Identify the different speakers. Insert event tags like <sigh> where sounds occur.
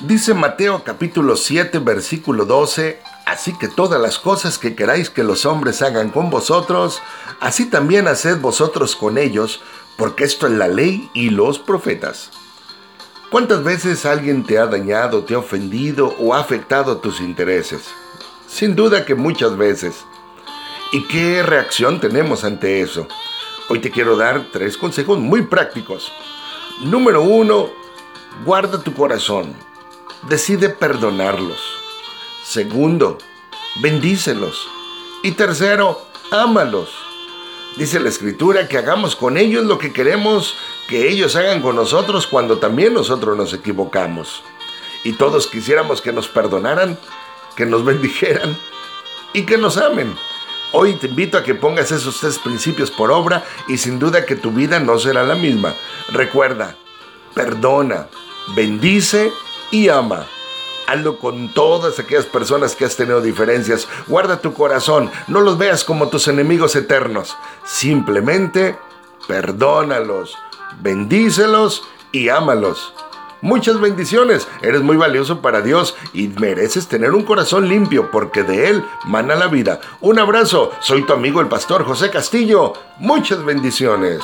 Speaker 1: Dice Mateo capítulo 7 versículo 12, Así que todas las cosas que queráis que los hombres hagan con vosotros, así también haced vosotros con ellos, porque esto es la ley y los profetas. ¿Cuántas veces alguien te ha dañado, te ha ofendido o ha afectado tus intereses? Sin duda que muchas veces. ¿Y qué reacción tenemos ante eso? Hoy te quiero dar tres consejos muy prácticos. Número uno, guarda tu corazón. Decide perdonarlos. Segundo, bendícelos. Y tercero, ámalos. Dice la escritura que hagamos con ellos lo que queremos que ellos hagan con nosotros cuando también nosotros nos equivocamos. Y todos quisiéramos que nos perdonaran, que nos <laughs> bendijeran y que nos amen. Hoy te invito a que pongas esos tres principios por obra y sin duda que tu vida no será la misma. Recuerda, perdona, bendice y ama. Hazlo con todas aquellas personas que has tenido diferencias. Guarda tu corazón. No los veas como tus enemigos eternos. Simplemente perdónalos, bendícelos y ámalos. Muchas bendiciones. Eres muy valioso para Dios y mereces tener un corazón limpio porque de Él mana la vida. Un abrazo. Soy tu amigo el pastor José Castillo. Muchas bendiciones.